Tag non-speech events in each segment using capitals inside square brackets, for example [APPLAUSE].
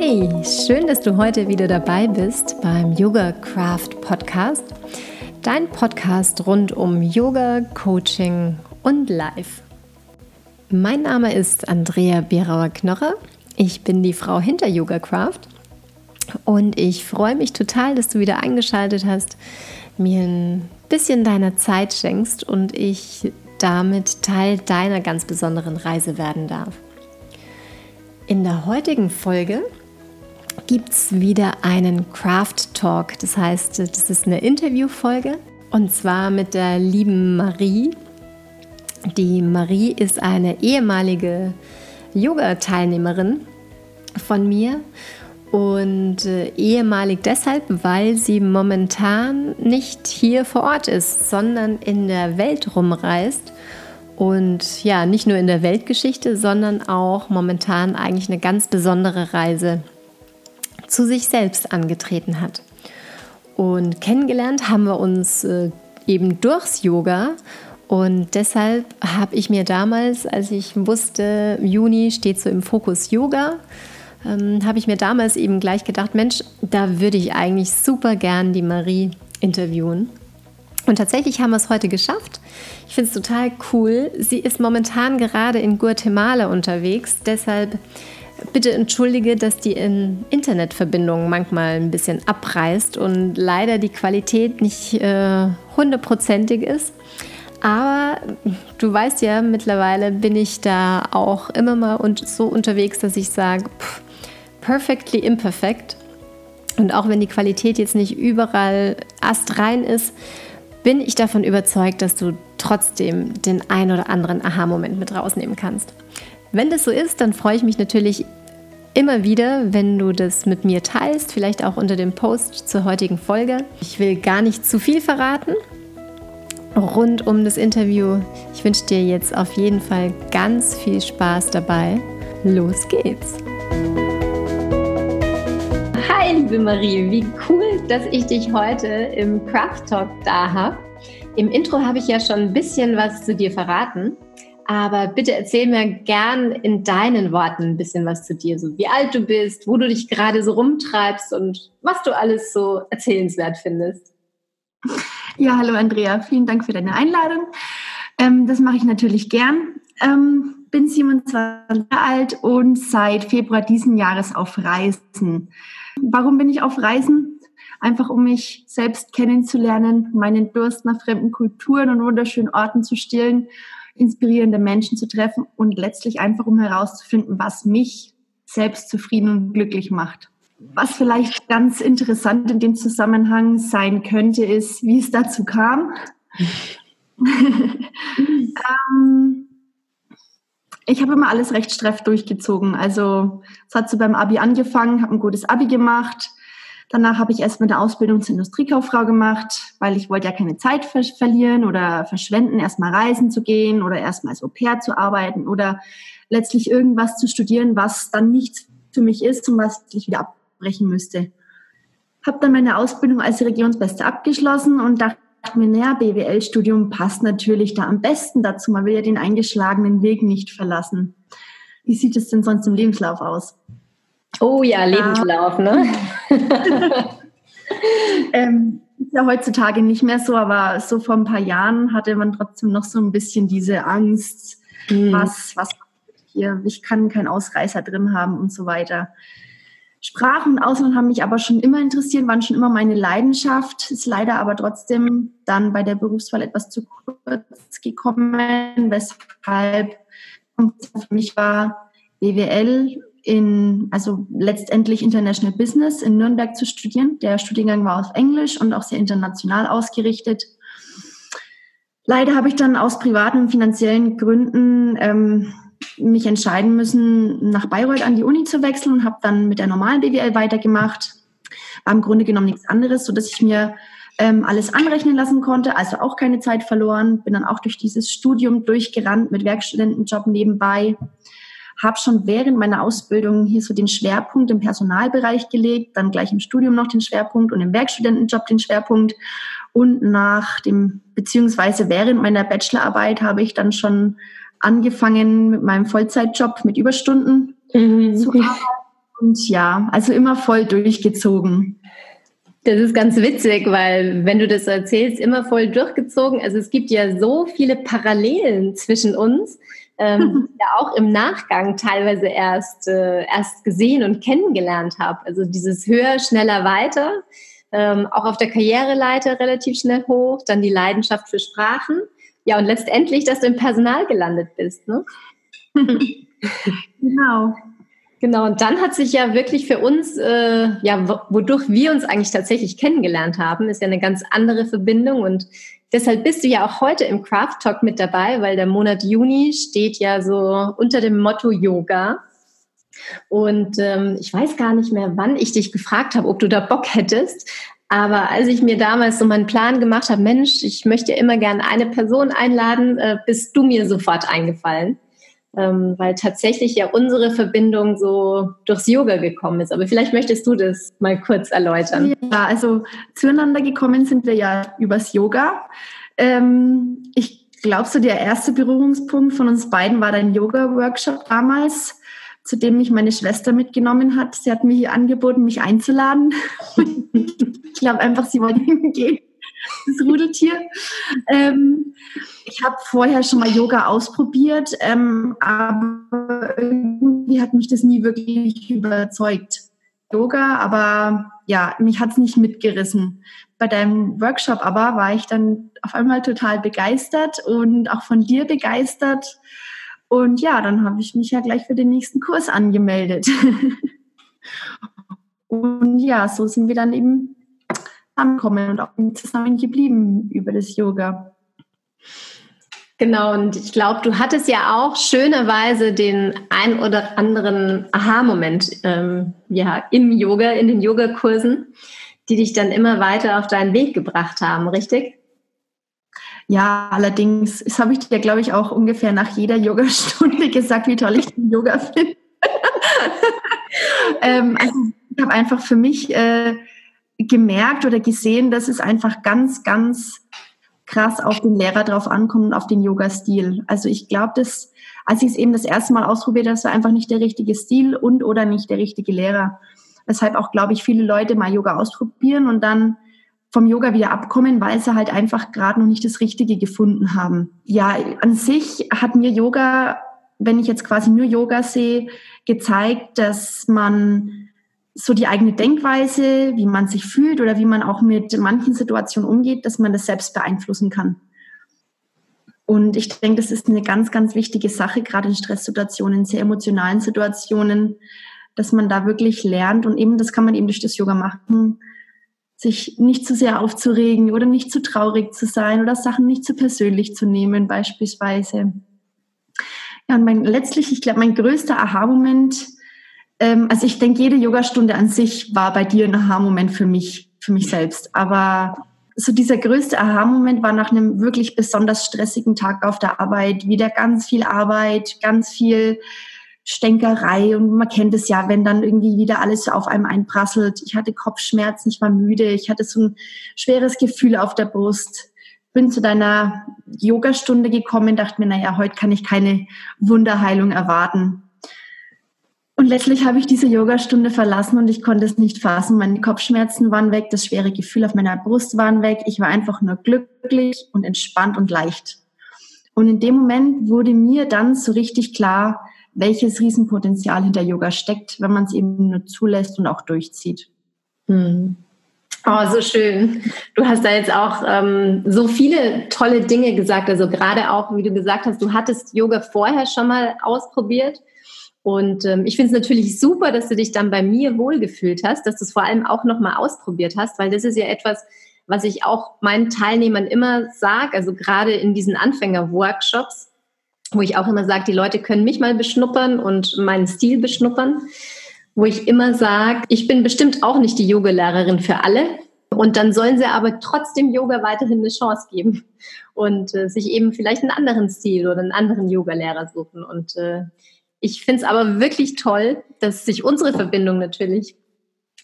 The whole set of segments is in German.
Hey, schön, dass du heute wieder dabei bist beim Yoga Craft Podcast, dein Podcast rund um Yoga, Coaching und Life. Mein Name ist Andrea Bierauer-Knorrer. Ich bin die Frau hinter Yoga Craft und ich freue mich total, dass du wieder eingeschaltet hast, mir ein bisschen deiner Zeit schenkst und ich damit Teil deiner ganz besonderen Reise werden darf. In der heutigen Folge gibt es wieder einen Craft Talk. Das heißt, das ist eine Interviewfolge und zwar mit der lieben Marie. Die Marie ist eine ehemalige Yoga-Teilnehmerin von mir und äh, ehemalig deshalb, weil sie momentan nicht hier vor Ort ist, sondern in der Welt rumreist und ja, nicht nur in der Weltgeschichte, sondern auch momentan eigentlich eine ganz besondere Reise zu sich selbst angetreten hat. Und kennengelernt haben wir uns äh, eben durchs Yoga. Und deshalb habe ich mir damals, als ich wusste, Juni steht so im Fokus Yoga, ähm, habe ich mir damals eben gleich gedacht, Mensch, da würde ich eigentlich super gern die Marie interviewen. Und tatsächlich haben wir es heute geschafft. Ich finde es total cool. Sie ist momentan gerade in Guatemala unterwegs. Deshalb bitte entschuldige, dass die Internetverbindung manchmal ein bisschen abreißt und leider die Qualität nicht äh, hundertprozentig ist. Aber du weißt ja, mittlerweile bin ich da auch immer mal und so unterwegs, dass ich sage, perfectly imperfect. Und auch wenn die Qualität jetzt nicht überall astrein ist, bin ich davon überzeugt, dass du trotzdem den ein oder anderen Aha-Moment mit rausnehmen kannst. Wenn das so ist, dann freue ich mich natürlich immer wieder, wenn du das mit mir teilst, vielleicht auch unter dem Post zur heutigen Folge. Ich will gar nicht zu viel verraten rund um das Interview. Ich wünsche dir jetzt auf jeden Fall ganz viel Spaß dabei. Los geht's! Hi, liebe Marie, wie cool, dass ich dich heute im Craft Talk da habe. Im Intro habe ich ja schon ein bisschen was zu dir verraten, aber bitte erzähl mir gern in deinen Worten ein bisschen was zu dir, so wie alt du bist, wo du dich gerade so rumtreibst und was du alles so erzählenswert findest. Ja, hallo Andrea, vielen Dank für deine Einladung. Ähm, das mache ich natürlich gern. Ähm, bin 27 Jahre alt und seit Februar diesen Jahres auf Reisen. Warum bin ich auf Reisen? Einfach um mich selbst kennenzulernen, meinen Durst nach fremden Kulturen und wunderschönen Orten zu stillen, inspirierende Menschen zu treffen und letztlich einfach um herauszufinden, was mich selbst zufrieden und glücklich macht. Was vielleicht ganz interessant in dem Zusammenhang sein könnte, ist, wie es dazu kam. [LAUGHS] ähm, ich habe immer alles recht straff durchgezogen. Also es hat so beim Abi angefangen, habe ein gutes Abi gemacht. Danach habe ich erst mit der Ausbildung zur Industriekauffrau gemacht, weil ich wollte ja keine Zeit ver verlieren oder verschwenden, erstmal reisen zu gehen oder erstmal als Au pair zu arbeiten oder letztlich irgendwas zu studieren, was dann nichts für mich ist und was ich wieder abbrechen müsste. Habe dann meine Ausbildung als Regionsbeste abgeschlossen und dachte, mir, naja, BWL-Studium passt natürlich da am besten dazu. Man will ja den eingeschlagenen Weg nicht verlassen. Wie sieht es denn sonst im Lebenslauf aus? Oh ja, Lebenslauf, ne? [LAUGHS] ähm, ist ja heutzutage nicht mehr so, aber so vor ein paar Jahren hatte man trotzdem noch so ein bisschen diese Angst, mhm. was, was hier, ich kann keinen Ausreißer drin haben und so weiter. Sprachen und Ausland haben mich aber schon immer interessiert, waren schon immer meine Leidenschaft, ist leider aber trotzdem dann bei der Berufswahl etwas zu kurz gekommen, weshalb für mich war BWL in, also letztendlich International Business in Nürnberg zu studieren. Der Studiengang war auf Englisch und auch sehr international ausgerichtet. Leider habe ich dann aus privaten und finanziellen Gründen ähm, mich entscheiden müssen, nach Bayreuth an die Uni zu wechseln und habe dann mit der normalen BWL weitergemacht. War im Grunde genommen nichts anderes, so dass ich mir ähm, alles anrechnen lassen konnte, also auch keine Zeit verloren. Bin dann auch durch dieses Studium durchgerannt mit Werkstudentenjob nebenbei. Habe schon während meiner Ausbildung hier so den Schwerpunkt im Personalbereich gelegt, dann gleich im Studium noch den Schwerpunkt und im Werkstudentenjob den Schwerpunkt. Und nach dem, beziehungsweise während meiner Bachelorarbeit habe ich dann schon angefangen mit meinem Vollzeitjob mit Überstunden mhm. zu arbeiten Und ja, also immer voll durchgezogen. Das ist ganz witzig, weil wenn du das erzählst, immer voll durchgezogen. Also es gibt ja so viele Parallelen zwischen uns, ähm, [LAUGHS] ja auch im Nachgang teilweise erst, äh, erst gesehen und kennengelernt habe. Also dieses höher, schneller, weiter, ähm, auch auf der Karriereleiter relativ schnell hoch, dann die Leidenschaft für Sprachen. Ja, und letztendlich, dass du im Personal gelandet bist. Ne? genau. Genau, und dann hat sich ja wirklich für uns, äh, ja, wodurch wir uns eigentlich tatsächlich kennengelernt haben, ist ja eine ganz andere Verbindung und deshalb bist du ja auch heute im Craft Talk mit dabei, weil der Monat Juni steht ja so unter dem Motto Yoga. Und ähm, ich weiß gar nicht mehr, wann ich dich gefragt habe, ob du da Bock hättest. Aber als ich mir damals so meinen Plan gemacht habe, Mensch, ich möchte ja immer gerne eine Person einladen, äh, bist du mir sofort eingefallen ähm, weil tatsächlich ja unsere Verbindung so durchs Yoga gekommen ist. Aber vielleicht möchtest du das mal kurz erläutern. Ja, also zueinander gekommen sind wir ja übers Yoga. Ähm, ich glaube, so der erste Berührungspunkt von uns beiden war dein Yoga-Workshop damals, zu dem mich meine Schwester mitgenommen hat. Sie hat mir hier angeboten, mich einzuladen. [LAUGHS] ich glaube einfach, sie wollte hingehen das Rudeltier. Ähm, ich habe vorher schon mal Yoga ausprobiert, ähm, aber irgendwie hat mich das nie wirklich überzeugt. Yoga, aber ja, mich hat es nicht mitgerissen. Bei deinem Workshop aber war ich dann auf einmal total begeistert und auch von dir begeistert. Und ja, dann habe ich mich ja gleich für den nächsten Kurs angemeldet. [LAUGHS] und ja, so sind wir dann eben ankommen und auch zusammen geblieben über das Yoga. Genau, und ich glaube, du hattest ja auch schönerweise den ein oder anderen Aha-Moment ähm, ja, im Yoga, in den Yogakursen, die dich dann immer weiter auf deinen Weg gebracht haben, richtig? Ja, allerdings, das habe ich dir, glaube ich, auch ungefähr nach jeder Yogastunde [LAUGHS] gesagt, wie toll ich den Yoga finde. [LAUGHS] ähm, also ich habe einfach für mich äh, gemerkt oder gesehen, dass es einfach ganz, ganz krass auf den Lehrer drauf ankommt und auf den Yoga-Stil. Also ich glaube, dass als ich es eben das erste Mal ausprobiert habe, das war einfach nicht der richtige Stil und oder nicht der richtige Lehrer. Weshalb auch, glaube ich, viele Leute mal Yoga ausprobieren und dann vom Yoga wieder abkommen, weil sie halt einfach gerade noch nicht das Richtige gefunden haben. Ja, an sich hat mir Yoga, wenn ich jetzt quasi nur Yoga sehe, gezeigt, dass man so die eigene Denkweise, wie man sich fühlt oder wie man auch mit manchen Situationen umgeht, dass man das selbst beeinflussen kann. Und ich denke, das ist eine ganz, ganz wichtige Sache, gerade in Stresssituationen, in sehr emotionalen Situationen, dass man da wirklich lernt und eben, das kann man eben durch das Yoga machen, sich nicht zu sehr aufzuregen oder nicht zu traurig zu sein oder Sachen nicht zu persönlich zu nehmen, beispielsweise. Ja, und mein, letztlich, ich glaube, mein größter Aha-Moment ähm, also ich denke, jede Yogastunde an sich war bei dir ein Aha-Moment für mich, für mich selbst. Aber so dieser größte Aha-Moment war nach einem wirklich besonders stressigen Tag auf der Arbeit, wieder ganz viel Arbeit, ganz viel Stänkerei und man kennt es ja, wenn dann irgendwie wieder alles so auf einem einprasselt. Ich hatte Kopfschmerzen, ich war müde, ich hatte so ein schweres Gefühl auf der Brust. Bin zu deiner Yogastunde gekommen, dachte mir, naja, heute kann ich keine Wunderheilung erwarten. Und letztlich habe ich diese Yogastunde verlassen und ich konnte es nicht fassen. Meine Kopfschmerzen waren weg, das schwere Gefühl auf meiner Brust waren weg. Ich war einfach nur glücklich und entspannt und leicht. Und in dem Moment wurde mir dann so richtig klar, welches Riesenpotenzial hinter Yoga steckt, wenn man es eben nur zulässt und auch durchzieht. Hm. Oh, so schön. Du hast da jetzt auch ähm, so viele tolle Dinge gesagt. Also gerade auch, wie du gesagt hast, du hattest Yoga vorher schon mal ausprobiert und ähm, ich finde es natürlich super, dass du dich dann bei mir wohlgefühlt hast, dass du es vor allem auch nochmal ausprobiert hast, weil das ist ja etwas, was ich auch meinen Teilnehmern immer sage, also gerade in diesen Anfänger-Workshops, wo ich auch immer sage, die Leute können mich mal beschnuppern und meinen Stil beschnuppern, wo ich immer sage, ich bin bestimmt auch nicht die Yogalehrerin für alle. Und dann sollen sie aber trotzdem Yoga weiterhin eine Chance geben und äh, sich eben vielleicht einen anderen Stil oder einen anderen Yogalehrer suchen. Und äh, ich finde es aber wirklich toll, dass sich unsere Verbindung natürlich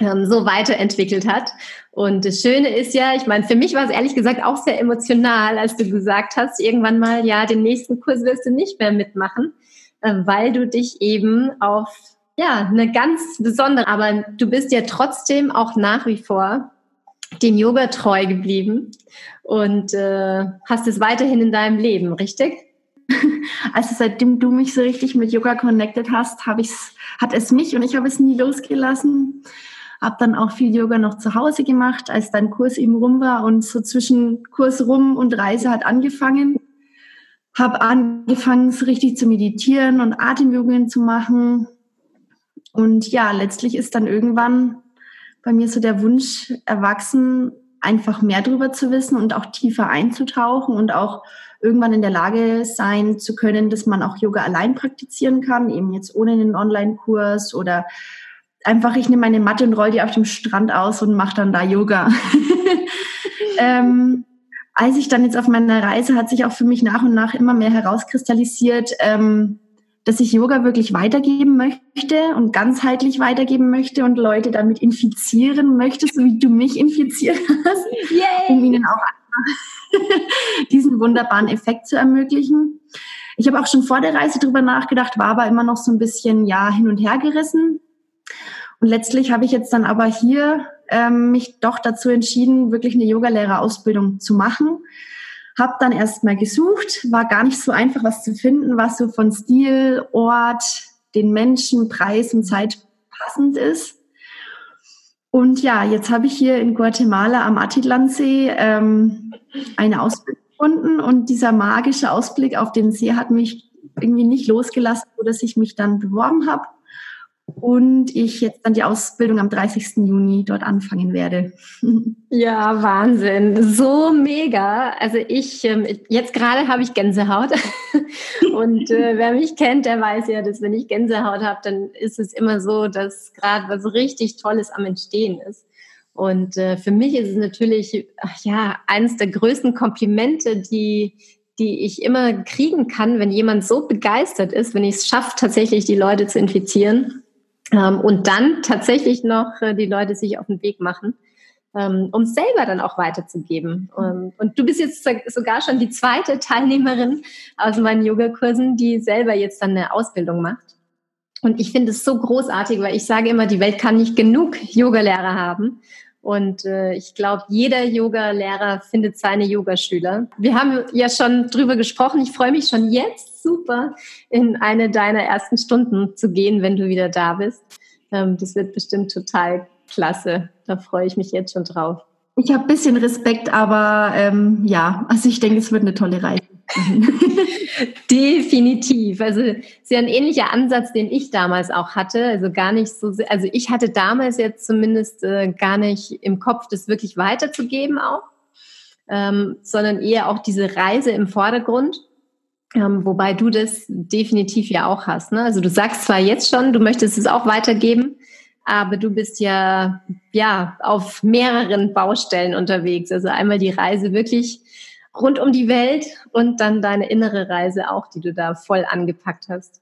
ähm, so weiterentwickelt hat. Und das Schöne ist ja, ich meine, für mich war es ehrlich gesagt auch sehr emotional, als du gesagt hast, irgendwann mal, ja, den nächsten Kurs wirst du nicht mehr mitmachen, äh, weil du dich eben auf ja, eine ganz besondere, aber du bist ja trotzdem auch nach wie vor dem Yoga treu geblieben und äh, hast es weiterhin in deinem Leben, richtig? [LAUGHS] Also seitdem du mich so richtig mit Yoga connected hast, habe ich's, hat es mich und ich habe es nie losgelassen. Habe dann auch viel Yoga noch zu Hause gemacht, als dein Kurs eben rum war und so zwischen Kurs rum und Reise hat angefangen. Habe angefangen, so richtig zu meditieren und Atemübungen zu machen. Und ja, letztlich ist dann irgendwann bei mir so der Wunsch erwachsen, einfach mehr darüber zu wissen und auch tiefer einzutauchen und auch irgendwann in der Lage sein zu können, dass man auch Yoga allein praktizieren kann, eben jetzt ohne einen Online-Kurs oder einfach, ich nehme meine Matte und roll die auf dem Strand aus und mache dann da Yoga. [LAUGHS] ähm, als ich dann jetzt auf meiner Reise hat sich auch für mich nach und nach immer mehr herauskristallisiert, ähm, dass ich Yoga wirklich weitergeben möchte und ganzheitlich weitergeben möchte und Leute damit infizieren möchte, so wie du mich infiziert hast, Yay. um ihnen auch [LAUGHS] diesen wunderbaren Effekt zu ermöglichen. Ich habe auch schon vor der Reise drüber nachgedacht, war aber immer noch so ein bisschen ja hin und her gerissen. Und letztlich habe ich jetzt dann aber hier ähm, mich doch dazu entschieden, wirklich eine Yogalehrerausbildung zu machen hab dann erstmal gesucht, war gar nicht so einfach, was zu finden, was so von Stil, Ort, den Menschen, Preis und Zeit passend ist. Und ja, jetzt habe ich hier in Guatemala am Atitlansee ähm, eine Ausbildung gefunden und dieser magische Ausblick auf den See hat mich irgendwie nicht losgelassen, so dass ich mich dann beworben habe und ich jetzt dann die Ausbildung am 30. Juni dort anfangen werde. [LAUGHS] Ja, Wahnsinn. So mega. Also ich, ähm, jetzt gerade habe ich Gänsehaut. [LAUGHS] Und äh, wer mich kennt, der weiß ja, dass wenn ich Gänsehaut habe, dann ist es immer so, dass gerade was richtig Tolles am Entstehen ist. Und äh, für mich ist es natürlich ja eines der größten Komplimente, die die ich immer kriegen kann, wenn jemand so begeistert ist, wenn ich es schaffe, tatsächlich die Leute zu infizieren ähm, und dann tatsächlich noch äh, die Leute sich auf den Weg machen, ähm, um es selber dann auch weiterzugeben. Ähm, und du bist jetzt sogar schon die zweite Teilnehmerin aus meinen Yogakursen, die selber jetzt dann eine Ausbildung macht. Und ich finde es so großartig, weil ich sage immer, die Welt kann nicht genug Yogalehrer haben. Und äh, ich glaube, jeder Yoga-Lehrer findet seine Yogaschüler. Wir haben ja schon drüber gesprochen. Ich freue mich schon jetzt super, in eine deiner ersten Stunden zu gehen, wenn du wieder da bist. Ähm, das wird bestimmt total klasse. Da freue ich mich jetzt schon drauf. Ich habe ein bisschen Respekt, aber ähm, ja, also ich denke, es wird eine tolle Reise. [LAUGHS] Definitiv. Also sehr ein ähnlicher Ansatz, den ich damals auch hatte. Also gar nicht so, sehr, also ich hatte damals jetzt zumindest äh, gar nicht im Kopf, das wirklich weiterzugeben auch, ähm, sondern eher auch diese Reise im Vordergrund. Ähm, wobei du das definitiv ja auch hast. Ne? Also du sagst zwar jetzt schon, du möchtest es auch weitergeben, aber du bist ja ja auf mehreren Baustellen unterwegs. Also einmal die Reise wirklich rund um die Welt und dann deine innere Reise auch, die du da voll angepackt hast.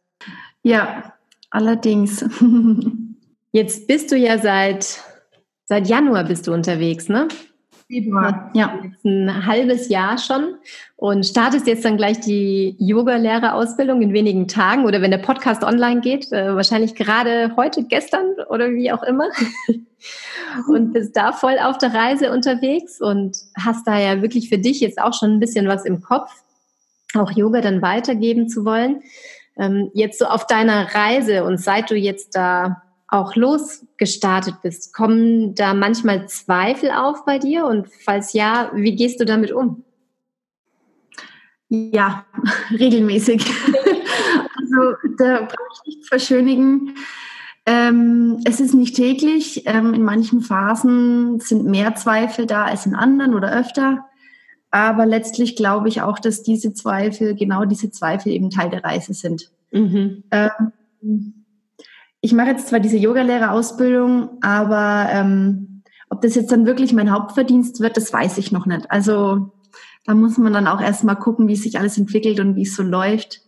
Ja, allerdings. [LAUGHS] Jetzt bist du ja seit, seit Januar bist du unterwegs, ne? Februar, ja. Ein halbes Jahr schon und startest jetzt dann gleich die Yoga-Lehrerausbildung in wenigen Tagen oder wenn der Podcast online geht, äh, wahrscheinlich gerade heute, gestern oder wie auch immer. [LAUGHS] und bist da voll auf der Reise unterwegs und hast da ja wirklich für dich jetzt auch schon ein bisschen was im Kopf, auch Yoga dann weitergeben zu wollen. Ähm, jetzt so auf deiner Reise und seit du jetzt da auch losgestartet bist, kommen da manchmal Zweifel auf bei dir? Und falls ja, wie gehst du damit um? Ja, [LAUGHS] regelmäßig. [LAUGHS] also da brauche ich nichts verschönigen. Ähm, es ist nicht täglich. Ähm, in manchen Phasen sind mehr Zweifel da als in anderen oder öfter. Aber letztlich glaube ich auch, dass diese Zweifel, genau diese Zweifel eben Teil der Reise sind. Mhm. Ähm, ich mache jetzt zwar diese Yogalehrerausbildung, aber ähm, ob das jetzt dann wirklich mein Hauptverdienst wird, das weiß ich noch nicht. Also da muss man dann auch erstmal gucken, wie sich alles entwickelt und wie es so läuft.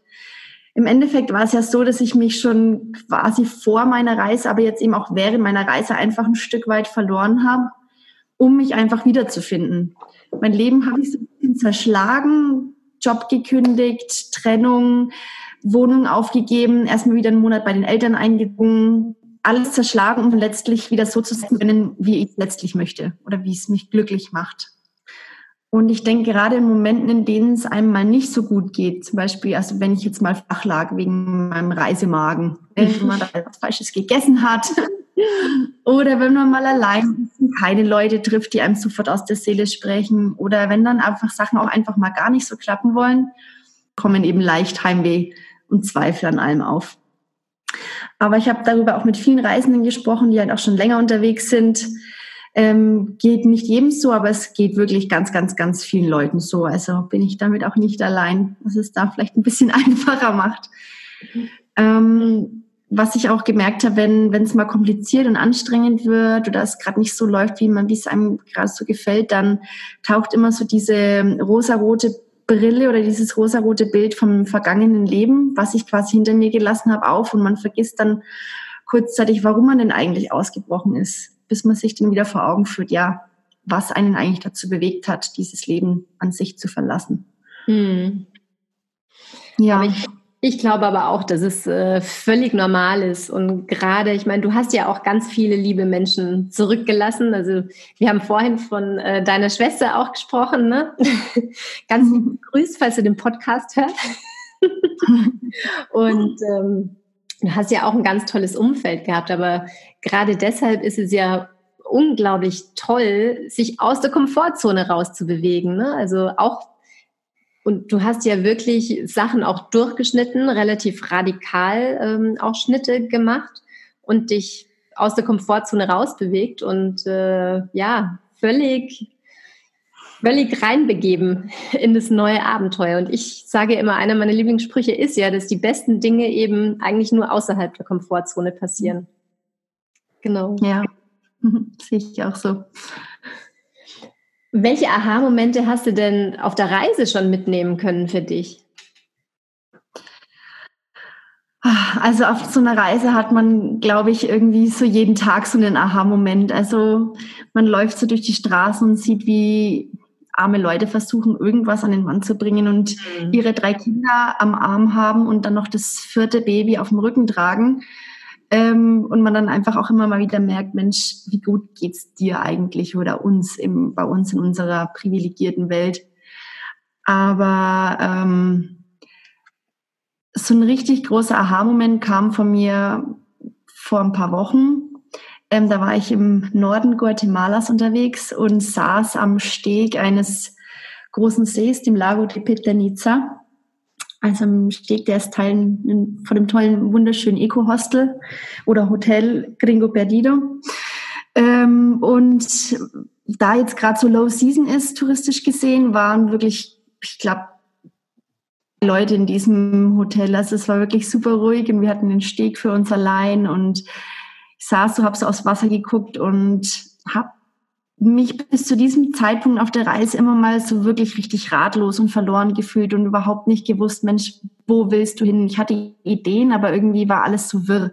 Im Endeffekt war es ja so, dass ich mich schon quasi vor meiner Reise, aber jetzt eben auch während meiner Reise einfach ein Stück weit verloren habe, um mich einfach wiederzufinden. Mein Leben habe ich so ein bisschen zerschlagen, Job gekündigt, Trennung, Wohnung aufgegeben, erstmal wieder einen Monat bei den Eltern eingedrungen, alles zerschlagen, um letztlich wieder so zu sein, wie ich es letztlich möchte oder wie es mich glücklich macht. Und ich denke, gerade in Momenten, in denen es einem mal nicht so gut geht, zum Beispiel, also wenn ich jetzt mal flach lag wegen meinem Reisemagen, [LAUGHS] wenn man da etwas Falsches gegessen hat, oder wenn man mal allein ist und keine Leute trifft, die einem sofort aus der Seele sprechen, oder wenn dann einfach Sachen auch einfach mal gar nicht so klappen wollen, kommen eben leicht Heimweh und Zweifel an allem auf. Aber ich habe darüber auch mit vielen Reisenden gesprochen, die halt auch schon länger unterwegs sind, ähm, geht nicht jedem so, aber es geht wirklich ganz, ganz, ganz vielen Leuten so. Also bin ich damit auch nicht allein, was es da vielleicht ein bisschen [LAUGHS] einfacher macht. Ähm, was ich auch gemerkt habe, wenn wenn es mal kompliziert und anstrengend wird oder es gerade nicht so läuft, wie man wie es einem gerade so gefällt, dann taucht immer so diese rosarote Brille oder dieses rosarote Bild vom vergangenen Leben, was ich quasi hinter mir gelassen habe, auf und man vergisst dann kurzzeitig, warum man denn eigentlich ausgebrochen ist bis man sich dann wieder vor Augen führt, ja, was einen eigentlich dazu bewegt hat, dieses Leben an sich zu verlassen. Hm. Ja. Ich, ich, glaube aber auch, dass es äh, völlig normal ist. Und gerade, ich meine, du hast ja auch ganz viele liebe Menschen zurückgelassen. Also wir haben vorhin von äh, deiner Schwester auch gesprochen. Ne? [LAUGHS] ganz lieben [LAUGHS] Grüß, falls du den Podcast hörst. [LAUGHS] Und ähm, Du hast ja auch ein ganz tolles Umfeld gehabt, aber gerade deshalb ist es ja unglaublich toll, sich aus der Komfortzone rauszubewegen. Ne? Also auch, und du hast ja wirklich Sachen auch durchgeschnitten, relativ radikal ähm, auch Schnitte gemacht und dich aus der Komfortzone rausbewegt und äh, ja, völlig völlig reinbegeben in das neue Abenteuer. Und ich sage immer, einer meiner Lieblingssprüche ist ja, dass die besten Dinge eben eigentlich nur außerhalb der Komfortzone passieren. Genau. Ja, [LAUGHS] sehe ich auch so. Welche Aha-Momente hast du denn auf der Reise schon mitnehmen können für dich? Also auf so einer Reise hat man, glaube ich, irgendwie so jeden Tag so einen Aha-Moment. Also man läuft so durch die Straßen und sieht, wie arme Leute versuchen, irgendwas an den Mann zu bringen und mhm. ihre drei Kinder am Arm haben und dann noch das vierte Baby auf dem Rücken tragen. Ähm, und man dann einfach auch immer mal wieder merkt, Mensch, wie gut geht's dir eigentlich oder uns im, bei uns in unserer privilegierten Welt. Aber ähm, so ein richtig großer Aha-Moment kam von mir vor ein paar Wochen. Ähm, da war ich im Norden Guatemalas unterwegs und saß am Steg eines großen Sees, dem Lago de Pitaniza. Also am Steg, der ist Teil von dem tollen, wunderschönen Eco-Hostel oder Hotel Gringo Perdido. Ähm, und da jetzt gerade so Low Season ist, touristisch gesehen, waren wirklich, ich glaube, Leute in diesem Hotel. Also es war wirklich super ruhig und wir hatten den Steg für uns allein und ich saß so, habe so aufs Wasser geguckt und habe mich bis zu diesem Zeitpunkt auf der Reise immer mal so wirklich richtig ratlos und verloren gefühlt und überhaupt nicht gewusst, Mensch, wo willst du hin? Ich hatte Ideen, aber irgendwie war alles so wirr.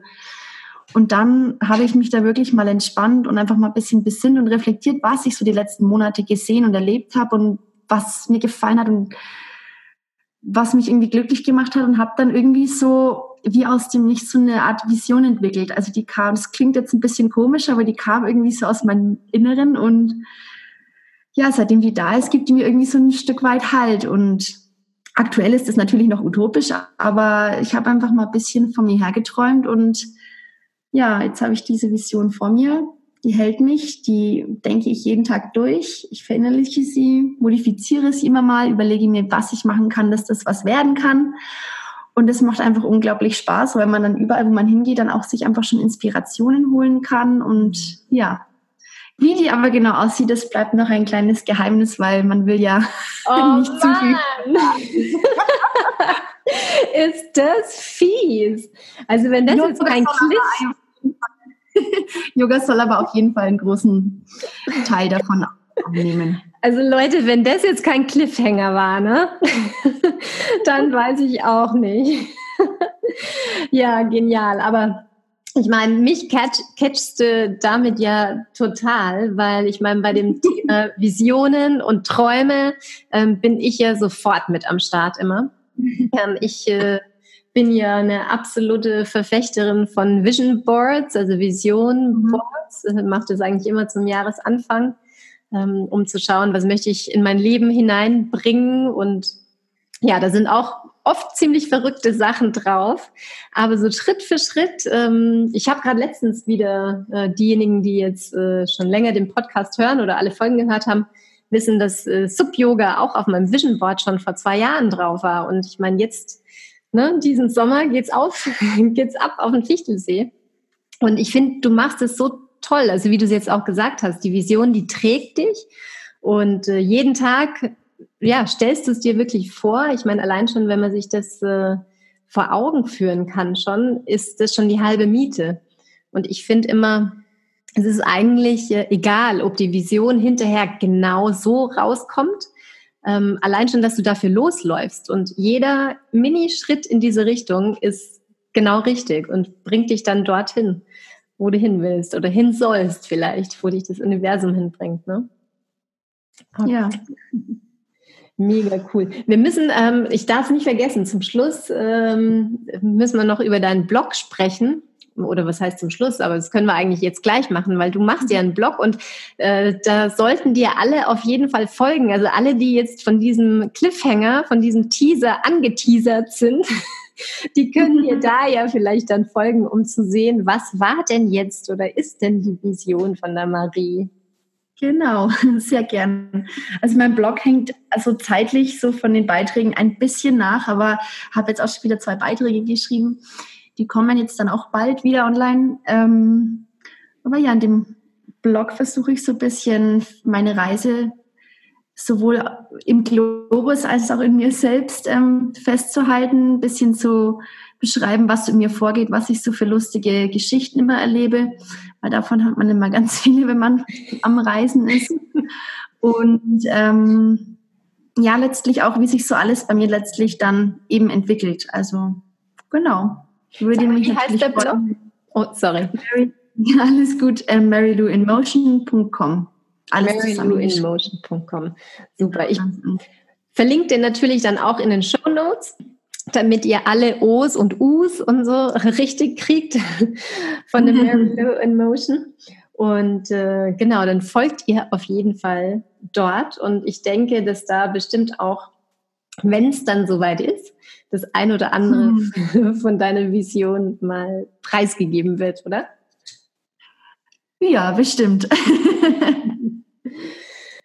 Und dann habe ich mich da wirklich mal entspannt und einfach mal ein bisschen besinnt und reflektiert, was ich so die letzten Monate gesehen und erlebt habe und was mir gefallen hat und was mich irgendwie glücklich gemacht hat und habe dann irgendwie so wie aus dem Nichts so eine Art Vision entwickelt. Also die kam, das klingt jetzt ein bisschen komisch, aber die kam irgendwie so aus meinem Inneren und ja, seitdem die da ist, gibt die mir irgendwie so ein Stück weit Halt und aktuell ist es natürlich noch utopisch, aber ich habe einfach mal ein bisschen von mir hergeträumt und ja, jetzt habe ich diese Vision vor mir. Die hält mich, die denke ich jeden Tag durch. Ich verinnerliche sie, modifiziere sie immer mal, überlege mir, was ich machen kann, dass das was werden kann. Und es macht einfach unglaublich Spaß, weil man dann überall, wo man hingeht, dann auch sich einfach schon Inspirationen holen kann. Und ja, wie die aber genau aussieht, das bleibt noch ein kleines Geheimnis, weil man will ja [LAUGHS] oh nicht zu viel. [LAUGHS] Ist das fies? Also wenn das Yoga jetzt kein Cliff... [LAUGHS] Yoga soll aber auf jeden Fall einen großen Teil davon annehmen. Also Leute, wenn das jetzt kein Cliffhanger war, ne? [LAUGHS] dann weiß ich auch nicht. [LAUGHS] ja, genial. Aber ich meine, mich catch, catchst du damit ja total, weil ich meine, bei dem [LAUGHS] Thema Visionen und Träume ähm, bin ich ja sofort mit am Start immer. Ähm, ich äh, bin ja eine absolute Verfechterin von Vision Boards, also Vision mhm. Boards. Mhm. Mache das eigentlich immer zum Jahresanfang, ähm, um zu schauen, was möchte ich in mein Leben hineinbringen. Und ja, da sind auch oft ziemlich verrückte Sachen drauf. Aber so Schritt für Schritt, ähm, ich habe gerade letztens wieder äh, diejenigen, die jetzt äh, schon länger den Podcast hören oder alle Folgen gehört haben, wissen, dass äh, Sub-Yoga auch auf meinem Vision Board schon vor zwei Jahren drauf war. Und ich meine, jetzt, ne, diesen Sommer geht's auf, [LAUGHS] geht's ab auf den Fichtelsee. Und ich finde, du machst es so toll. Also wie du es jetzt auch gesagt hast, die Vision, die trägt dich. Und äh, jeden Tag, ja, stellst du es dir wirklich vor. Ich meine, allein schon, wenn man sich das äh, vor Augen führen kann schon, ist das schon die halbe Miete. Und ich finde immer, es ist eigentlich äh, egal, ob die Vision hinterher genau so rauskommt. Ähm, allein schon, dass du dafür losläufst. Und jeder Minischritt in diese Richtung ist genau richtig und bringt dich dann dorthin, wo du hin willst oder hin sollst vielleicht, wo dich das Universum hinbringt. Ne? Okay. Ja. [LAUGHS] Mega cool. Wir müssen, ähm, ich darf es nicht vergessen, zum Schluss ähm, müssen wir noch über deinen Blog sprechen oder was heißt zum Schluss, aber das können wir eigentlich jetzt gleich machen, weil du machst ja einen Blog und äh, da sollten dir alle auf jeden Fall folgen. Also alle, die jetzt von diesem Cliffhanger, von diesem Teaser angeteasert sind, [LAUGHS] die können dir da ja vielleicht dann folgen, um zu sehen, was war denn jetzt oder ist denn die Vision von der Marie? Genau, [LAUGHS] sehr gern. Also mein Blog hängt also zeitlich so von den Beiträgen ein bisschen nach, aber habe jetzt auch schon wieder zwei Beiträge geschrieben. Die kommen jetzt dann auch bald wieder online. Ähm, aber ja, in dem Blog versuche ich so ein bisschen meine Reise sowohl im Globus als auch in mir selbst ähm, festzuhalten, ein bisschen zu beschreiben, was in mir vorgeht, was ich so für lustige Geschichten immer erlebe, weil davon hat man immer ganz [LAUGHS] viele, wenn man am Reisen ist. Und ähm, ja, letztlich auch, wie sich so alles bei mir letztlich dann eben entwickelt. Also genau. Ich würde mich wie heißt der Blog? Oh, sorry. Mary, [LAUGHS] alles gut. Äh, marylouinmotion.com. marylouinmotion.com. Super. Ich verlinke den natürlich dann auch in den Show Notes, damit ihr alle O's und U's und so [LAUGHS] richtig kriegt von dem Mary [LAUGHS] Lou in Motion. Und äh, genau, dann folgt ihr auf jeden Fall dort. Und ich denke, dass da bestimmt auch, wenn es dann soweit ist, das ein oder andere hm. [LAUGHS] von deiner Vision mal preisgegeben wird, oder? Ja, bestimmt. [LAUGHS]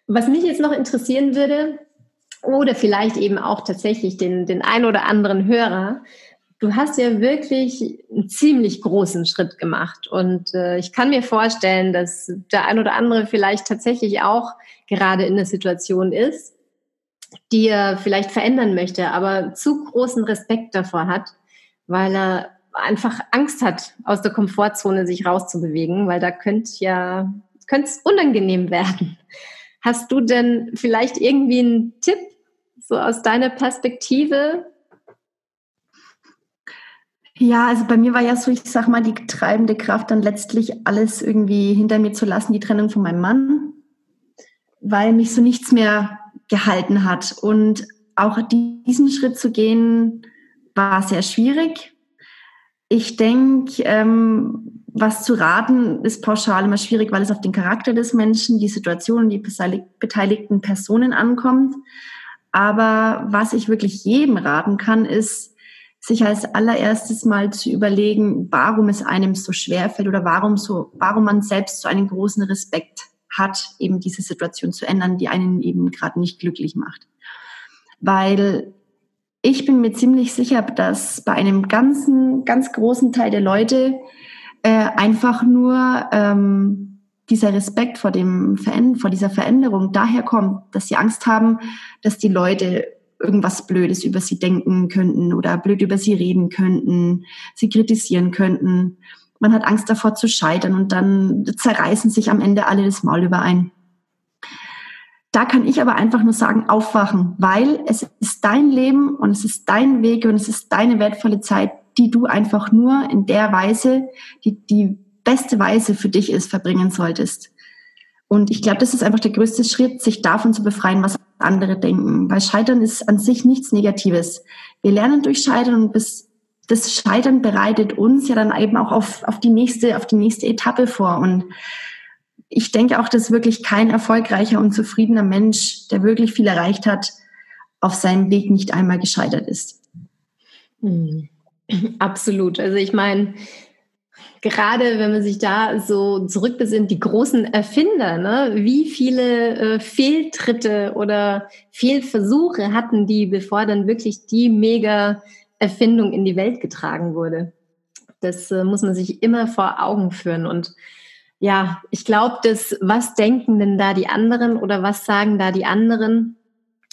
Was mich jetzt noch interessieren würde, oder vielleicht eben auch tatsächlich den, den ein oder anderen Hörer, du hast ja wirklich einen ziemlich großen Schritt gemacht. Und äh, ich kann mir vorstellen, dass der ein oder andere vielleicht tatsächlich auch gerade in der Situation ist, die er vielleicht verändern möchte, aber zu großen Respekt davor hat, weil er einfach Angst hat, aus der Komfortzone sich rauszubewegen, weil da könnte ja, könnte es unangenehm werden. Hast du denn vielleicht irgendwie einen Tipp, so aus deiner Perspektive? Ja, also bei mir war ja so, ich sag mal, die treibende Kraft dann letztlich alles irgendwie hinter mir zu lassen, die Trennung von meinem Mann, weil mich so nichts mehr gehalten hat. Und auch diesen Schritt zu gehen, war sehr schwierig. Ich denke, ähm, was zu raten, ist pauschal immer schwierig, weil es auf den Charakter des Menschen, die Situation, die beteiligten Personen ankommt. Aber was ich wirklich jedem raten kann, ist, sich als allererstes mal zu überlegen, warum es einem so schwer fällt oder warum so, warum man selbst so einen großen Respekt hat, eben diese Situation zu ändern, die einen eben gerade nicht glücklich macht. Weil ich bin mir ziemlich sicher, dass bei einem ganzen, ganz großen Teil der Leute äh, einfach nur ähm, dieser Respekt vor dem vor dieser Veränderung daher kommt, dass sie Angst haben, dass die Leute irgendwas Blödes über sie denken könnten oder blöd über sie reden könnten, sie kritisieren könnten man hat Angst davor zu scheitern und dann zerreißen sich am Ende alle das Maul über ein. Da kann ich aber einfach nur sagen, aufwachen, weil es ist dein Leben und es ist dein Weg und es ist deine wertvolle Zeit, die du einfach nur in der Weise, die die beste Weise für dich ist, verbringen solltest. Und ich glaube, das ist einfach der größte Schritt, sich davon zu befreien, was andere denken. Weil Scheitern ist an sich nichts Negatives. Wir lernen durch Scheitern und bis das Scheitern bereitet uns ja dann eben auch auf, auf die nächste, auf die nächste Etappe vor. Und ich denke auch, dass wirklich kein erfolgreicher und zufriedener Mensch, der wirklich viel erreicht hat, auf seinem Weg nicht einmal gescheitert ist. Mhm. [LAUGHS] Absolut. Also ich meine, gerade wenn man sich da so zurückbesinnt, die großen Erfinder, ne? wie viele äh, Fehltritte oder Fehlversuche hatten die, bevor dann wirklich die mega Erfindung in die Welt getragen wurde. Das äh, muss man sich immer vor Augen führen. Und ja, ich glaube, dass was denken denn da die anderen oder was sagen da die anderen?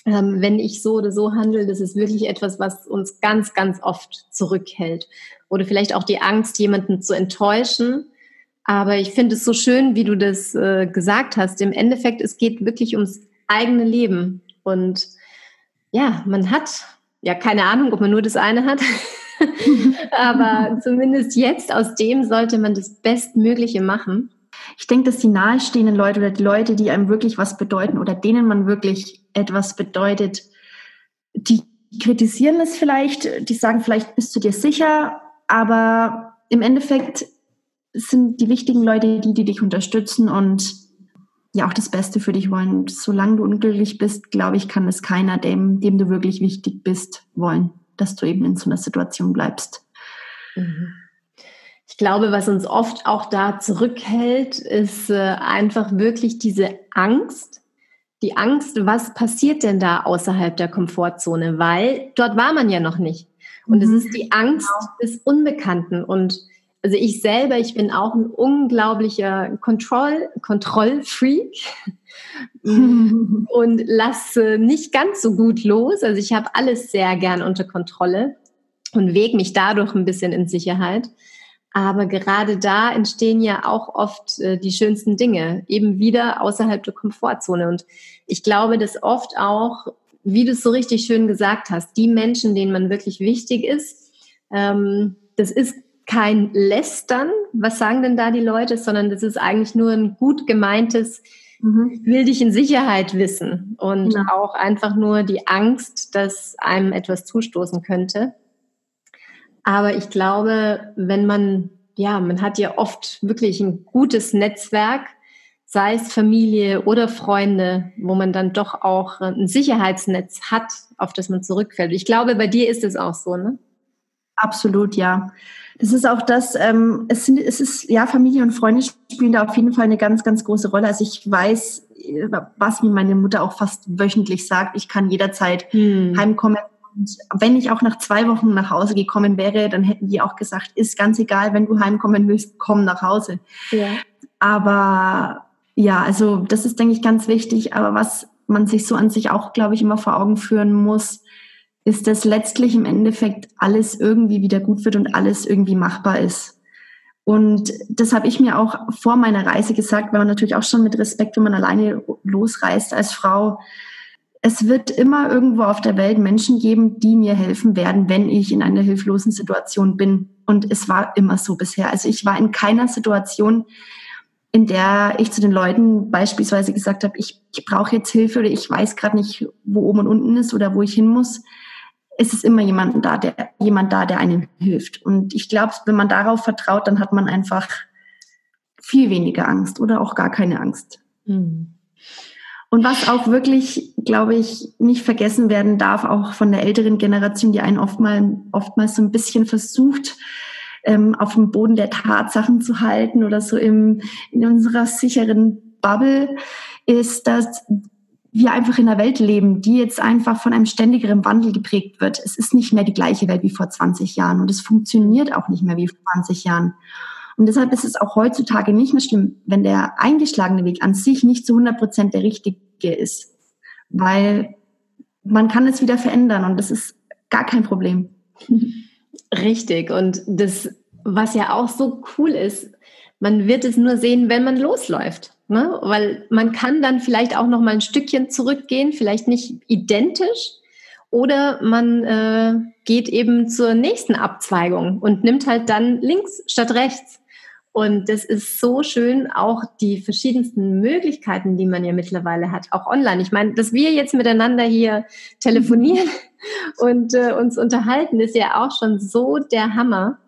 ähm, wenn ich so oder so handle, das ist wirklich etwas, was uns ganz, ganz oft zurückhält. Oder vielleicht auch die Angst, jemanden zu enttäuschen. Aber ich finde es so schön, wie du das äh, gesagt hast. Im Endeffekt, es geht wirklich ums eigene Leben. Und ja, man hat ja keine Ahnung, ob man nur das eine hat. [LAUGHS] Aber [LAUGHS] zumindest jetzt aus dem sollte man das Bestmögliche machen. Ich denke, dass die nahestehenden Leute oder die Leute, die einem wirklich was bedeuten oder denen man wirklich etwas bedeutet, die kritisieren es vielleicht, die sagen vielleicht, bist du dir sicher, aber im Endeffekt sind die wichtigen Leute die, die dich unterstützen und ja auch das Beste für dich wollen. Solange du unglücklich bist, glaube ich, kann es keiner, dem, dem du wirklich wichtig bist, wollen, dass du eben in so einer Situation bleibst. Mhm. Ich glaube, was uns oft auch da zurückhält, ist äh, einfach wirklich diese Angst. Die Angst, was passiert denn da außerhalb der Komfortzone? Weil dort war man ja noch nicht. Und mhm. es ist die Angst genau. des Unbekannten. Und also ich selber, ich bin auch ein unglaublicher Control, Kontrollfreak [LAUGHS] und lasse nicht ganz so gut los. Also ich habe alles sehr gern unter Kontrolle und wege mich dadurch ein bisschen in Sicherheit. Aber gerade da entstehen ja auch oft äh, die schönsten Dinge, eben wieder außerhalb der Komfortzone. Und ich glaube, dass oft auch, wie du es so richtig schön gesagt hast, die Menschen, denen man wirklich wichtig ist, ähm, das ist kein Lästern, was sagen denn da die Leute, sondern das ist eigentlich nur ein gut gemeintes, mhm. will dich in Sicherheit wissen und ja. auch einfach nur die Angst, dass einem etwas zustoßen könnte. Aber ich glaube, wenn man, ja, man hat ja oft wirklich ein gutes Netzwerk, sei es Familie oder Freunde, wo man dann doch auch ein Sicherheitsnetz hat, auf das man zurückfällt. Ich glaube, bei dir ist es auch so, ne? Absolut, ja. Das ist auch das, ähm, es, sind, es ist, ja, Familie und Freunde spielen da auf jeden Fall eine ganz, ganz große Rolle. Also ich weiß, was mir meine Mutter auch fast wöchentlich sagt, ich kann jederzeit hm. heimkommen, und wenn ich auch nach zwei Wochen nach Hause gekommen wäre, dann hätten die auch gesagt, ist ganz egal, wenn du heimkommen willst, komm nach Hause. Ja. Aber ja, also das ist, denke ich, ganz wichtig. Aber was man sich so an sich auch, glaube ich, immer vor Augen führen muss, ist, dass letztlich im Endeffekt alles irgendwie wieder gut wird und alles irgendwie machbar ist. Und das habe ich mir auch vor meiner Reise gesagt, weil man natürlich auch schon mit Respekt, wenn man alleine losreist als Frau, es wird immer irgendwo auf der Welt Menschen geben, die mir helfen werden, wenn ich in einer hilflosen Situation bin. Und es war immer so bisher. Also ich war in keiner Situation, in der ich zu den Leuten beispielsweise gesagt habe, ich, ich brauche jetzt Hilfe oder ich weiß gerade nicht, wo oben und unten ist oder wo ich hin muss. Es ist immer jemand da, der jemand da, der einem hilft. Und ich glaube, wenn man darauf vertraut, dann hat man einfach viel weniger Angst oder auch gar keine Angst. Mhm. Und was auch wirklich, glaube ich, nicht vergessen werden darf, auch von der älteren Generation, die einen oftmals, oftmals so ein bisschen versucht, ähm, auf dem Boden der Tatsachen zu halten oder so im, in unserer sicheren Bubble, ist, dass wir einfach in einer Welt leben, die jetzt einfach von einem ständigeren Wandel geprägt wird. Es ist nicht mehr die gleiche Welt wie vor 20 Jahren und es funktioniert auch nicht mehr wie vor 20 Jahren. Und deshalb ist es auch heutzutage nicht mehr schlimm, wenn der eingeschlagene Weg an sich nicht zu 100 Prozent der richtige ist, weil man kann es wieder verändern und das ist gar kein Problem. Richtig. Und das, was ja auch so cool ist, man wird es nur sehen, wenn man losläuft. Ne? Weil man kann dann vielleicht auch noch mal ein Stückchen zurückgehen, vielleicht nicht identisch, oder man äh, geht eben zur nächsten Abzweigung und nimmt halt dann links statt rechts. Und das ist so schön, auch die verschiedensten Möglichkeiten, die man ja mittlerweile hat, auch online. Ich meine, dass wir jetzt miteinander hier telefonieren [LAUGHS] und äh, uns unterhalten, ist ja auch schon so der Hammer.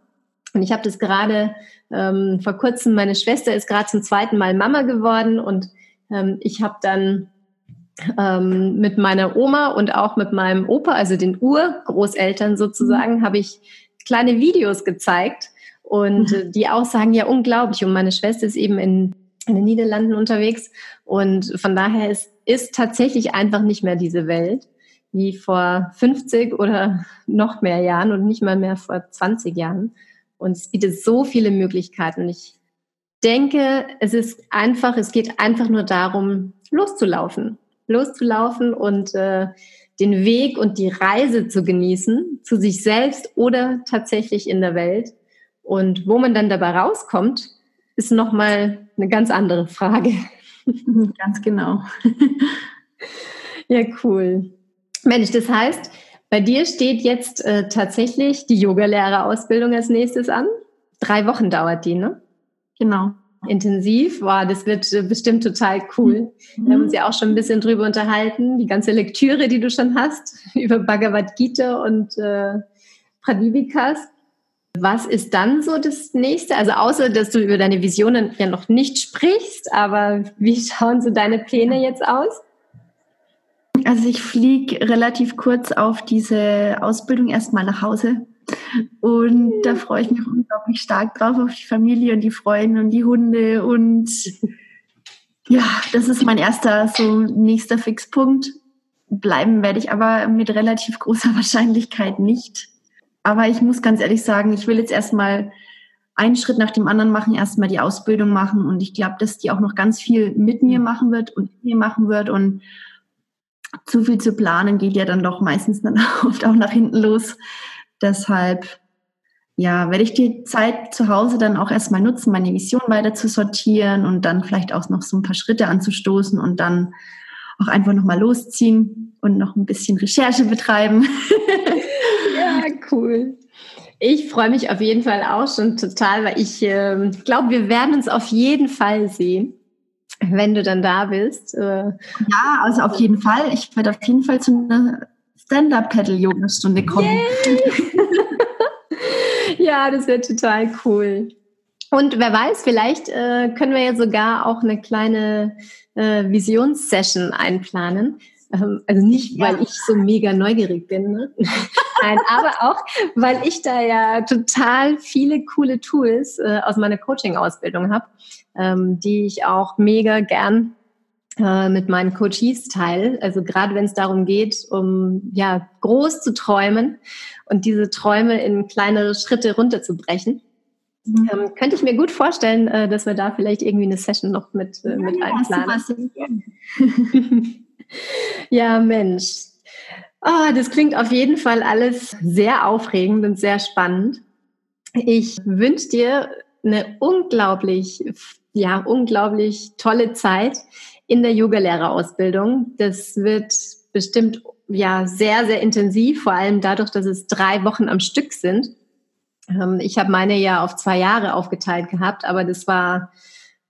Und ich habe das gerade ähm, vor kurzem, meine Schwester ist gerade zum zweiten Mal Mama geworden und ähm, ich habe dann ähm, mit meiner Oma und auch mit meinem Opa, also den Urgroßeltern sozusagen, mhm. habe ich kleine Videos gezeigt und mhm. die auch sagen, ja, unglaublich. Und meine Schwester ist eben in, in den Niederlanden unterwegs. Und von daher ist, ist tatsächlich einfach nicht mehr diese Welt wie vor 50 oder noch mehr Jahren und nicht mal mehr vor 20 Jahren. Und es bietet so viele Möglichkeiten. Ich denke, es ist einfach, es geht einfach nur darum, loszulaufen. Loszulaufen und äh, den Weg und die Reise zu genießen, zu sich selbst oder tatsächlich in der Welt. Und wo man dann dabei rauskommt, ist nochmal eine ganz andere Frage. [LAUGHS] Ganz genau. [LAUGHS] ja, cool. Mensch, das heißt, bei dir steht jetzt äh, tatsächlich die Yogalehrerausbildung als nächstes an. Drei Wochen dauert die, ne? Genau. Intensiv. Wow, das wird äh, bestimmt total cool. Mhm. Wir haben uns ja auch schon ein bisschen drüber unterhalten. Die ganze Lektüre, die du schon hast, [LAUGHS] über Bhagavad Gita und äh, Pradivikas. Was ist dann so das nächste? Also außer, dass du über deine Visionen ja noch nicht sprichst, aber wie schauen so deine Pläne jetzt aus? Also ich fliege relativ kurz auf diese Ausbildung erstmal nach Hause. Und da freue ich mich unglaublich stark drauf, auf die Familie und die Freunde und die Hunde. Und [LAUGHS] ja, das ist mein erster, so nächster Fixpunkt. Bleiben werde ich aber mit relativ großer [LAUGHS] Wahrscheinlichkeit nicht. Aber ich muss ganz ehrlich sagen, ich will jetzt erstmal einen Schritt nach dem anderen machen, erstmal die Ausbildung machen. Und ich glaube, dass die auch noch ganz viel mit mir machen wird und mit mir machen wird. Und zu viel zu planen geht ja dann doch meistens dann [LAUGHS] oft auch nach hinten los. Deshalb, ja, werde ich die Zeit zu Hause dann auch erstmal nutzen, meine Vision weiter zu sortieren und dann vielleicht auch noch so ein paar Schritte anzustoßen und dann auch einfach nochmal losziehen und noch ein bisschen Recherche betreiben. [LAUGHS] cool. Ich freue mich auf jeden Fall auch schon total, weil ich äh, glaube, wir werden uns auf jeden Fall sehen wenn du dann da bist. Äh. Ja, also auf jeden Fall. Ich werde auf jeden Fall zu einer Stand-Up-Paddle-Yoga-Stunde kommen. [LAUGHS] ja, das wird total cool. Und wer weiß, vielleicht äh, können wir ja sogar auch eine kleine äh, Visionssession einplanen. Ähm, also nicht, weil ich so mega neugierig bin, ne? [LAUGHS] Nein, aber auch, weil ich da ja total viele coole Tools äh, aus meiner Coaching-Ausbildung habe, ähm, die ich auch mega gern äh, mit meinen Coaches teile. Also gerade wenn es darum geht, um ja groß zu träumen und diese Träume in kleinere Schritte runterzubrechen. Mhm. Ähm, könnte ich mir gut vorstellen, äh, dass wir da vielleicht irgendwie eine Session noch mit, äh, mit ja, einplanen. [LAUGHS] ja, Mensch. Oh, das klingt auf jeden Fall alles sehr aufregend und sehr spannend. Ich wünsche dir eine unglaublich ja, unglaublich tolle Zeit in der Yogalehrerausbildung. Das wird bestimmt ja sehr, sehr intensiv, vor allem dadurch, dass es drei Wochen am Stück sind. Ähm, ich habe meine ja auf zwei Jahre aufgeteilt gehabt, aber das war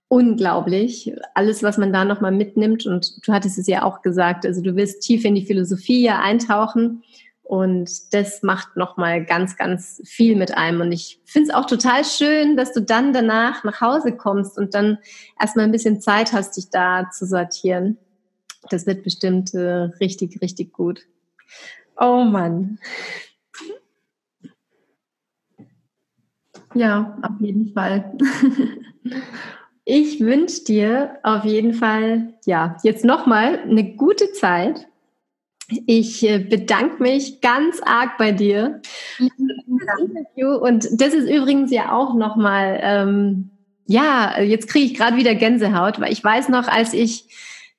unglaublich. Alles, was man da nochmal mitnimmt. Und du hattest es ja auch gesagt, also du wirst tief in die Philosophie ja eintauchen und das macht nochmal ganz, ganz viel mit einem. Und ich finde es auch total schön, dass du dann danach nach Hause kommst und dann erstmal ein bisschen Zeit hast, dich da zu sortieren. Das wird bestimmt äh, richtig, richtig gut. Oh Mann. Ja, auf jeden Fall. [LAUGHS] ich wünsche dir auf jeden Fall, ja, jetzt nochmal eine gute Zeit ich äh, bedanke mich ganz arg bei dir ja. Und das ist übrigens ja auch nochmal, ähm, ja, jetzt kriege ich gerade wieder Gänsehaut, weil ich weiß noch, als ich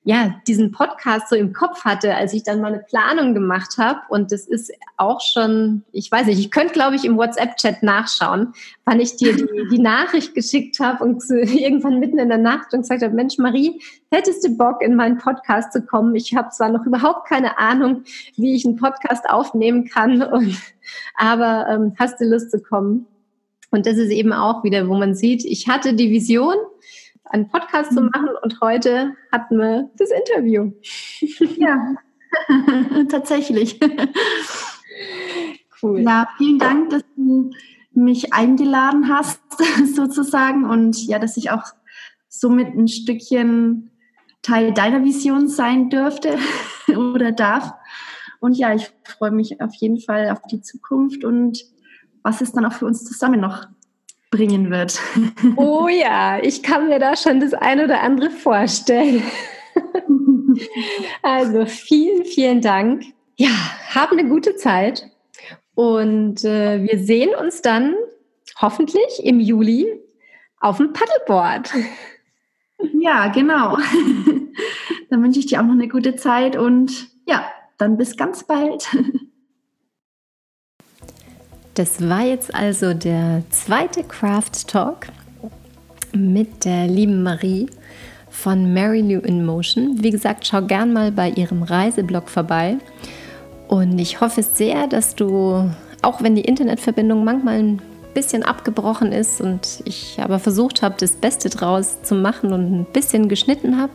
ja, diesen Podcast so im Kopf hatte, als ich dann mal eine Planung gemacht habe. Und das ist auch schon, ich weiß nicht, ich könnte, glaube ich, im WhatsApp-Chat nachschauen, wann ich dir die, die Nachricht geschickt habe und zu, [LAUGHS] irgendwann mitten in der Nacht und gesagt habe, Mensch, Marie, hättest du Bock, in meinen Podcast zu kommen? Ich habe zwar noch überhaupt keine Ahnung, wie ich einen Podcast aufnehmen kann, und, [LAUGHS] aber ähm, hast du Lust zu kommen? Und das ist eben auch wieder, wo man sieht, ich hatte die Vision, einen Podcast zu mhm. machen und heute hatten wir das Interview. [LAUGHS] Ja, [LAUGHS] tatsächlich. Cool. Ja, vielen Dank, dass du mich eingeladen hast, [LAUGHS] sozusagen. Und ja, dass ich auch somit ein Stückchen Teil deiner Vision sein dürfte oder darf. Und ja, ich freue mich auf jeden Fall auf die Zukunft und was es dann auch für uns zusammen noch bringen wird. [LAUGHS] Oh ja, ich kann mir da schon das ein oder andere vorstellen. [LAUGHS] Also vielen, vielen Dank. Ja, hab eine gute Zeit und äh, wir sehen uns dann hoffentlich im Juli auf dem Paddleboard. [LAUGHS] Ja, genau. dann wünsche ich dir auch noch eine gute Zeit und ja, dann bis ganz bald. Das war jetzt also der zweite Craft Talk mit der lieben Marie von Mary Lou in Motion. Wie gesagt, schau gern mal bei ihrem Reiseblog vorbei. Und ich hoffe sehr, dass du, auch wenn die Internetverbindung manchmal ein bisschen abgebrochen ist und ich aber versucht habe, das Beste draus zu machen und ein bisschen geschnitten habe,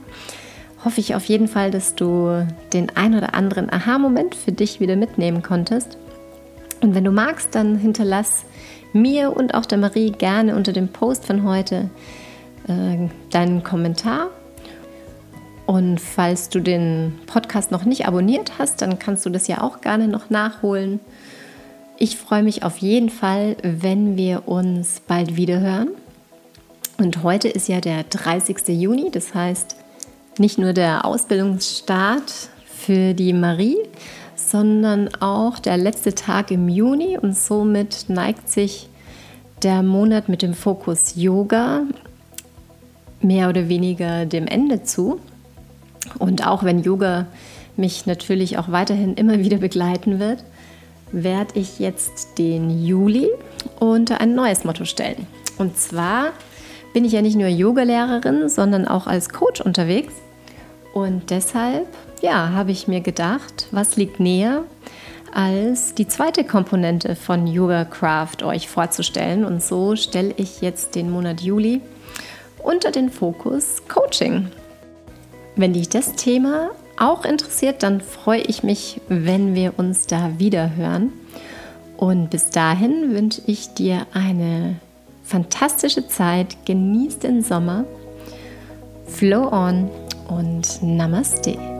hoffe ich auf jeden Fall, dass du den ein oder anderen Aha-Moment für dich wieder mitnehmen konntest. Und wenn du magst, dann hinterlass mir und auch der Marie gerne unter dem Post von heute äh, deinen Kommentar. Und falls du den Podcast noch nicht abonniert hast, dann kannst du das ja auch gerne noch nachholen. Ich freue mich auf jeden Fall, wenn wir uns bald wieder hören. Und heute ist ja der 30. Juni, das heißt nicht nur der Ausbildungsstart für die Marie, sondern auch der letzte Tag im Juni und somit neigt sich der Monat mit dem Fokus Yoga mehr oder weniger dem Ende zu. Und auch wenn Yoga mich natürlich auch weiterhin immer wieder begleiten wird, werde ich jetzt den Juli unter ein neues Motto stellen. Und zwar bin ich ja nicht nur Yogalehrerin, sondern auch als Coach unterwegs. Und deshalb ja, habe ich mir gedacht, was liegt näher, als die zweite Komponente von Yoga Craft euch vorzustellen. Und so stelle ich jetzt den Monat Juli unter den Fokus Coaching. Wenn dich das Thema auch interessiert, dann freue ich mich, wenn wir uns da wieder hören. Und bis dahin wünsche ich dir eine fantastische Zeit. Genieß den Sommer. Flow on und Namaste.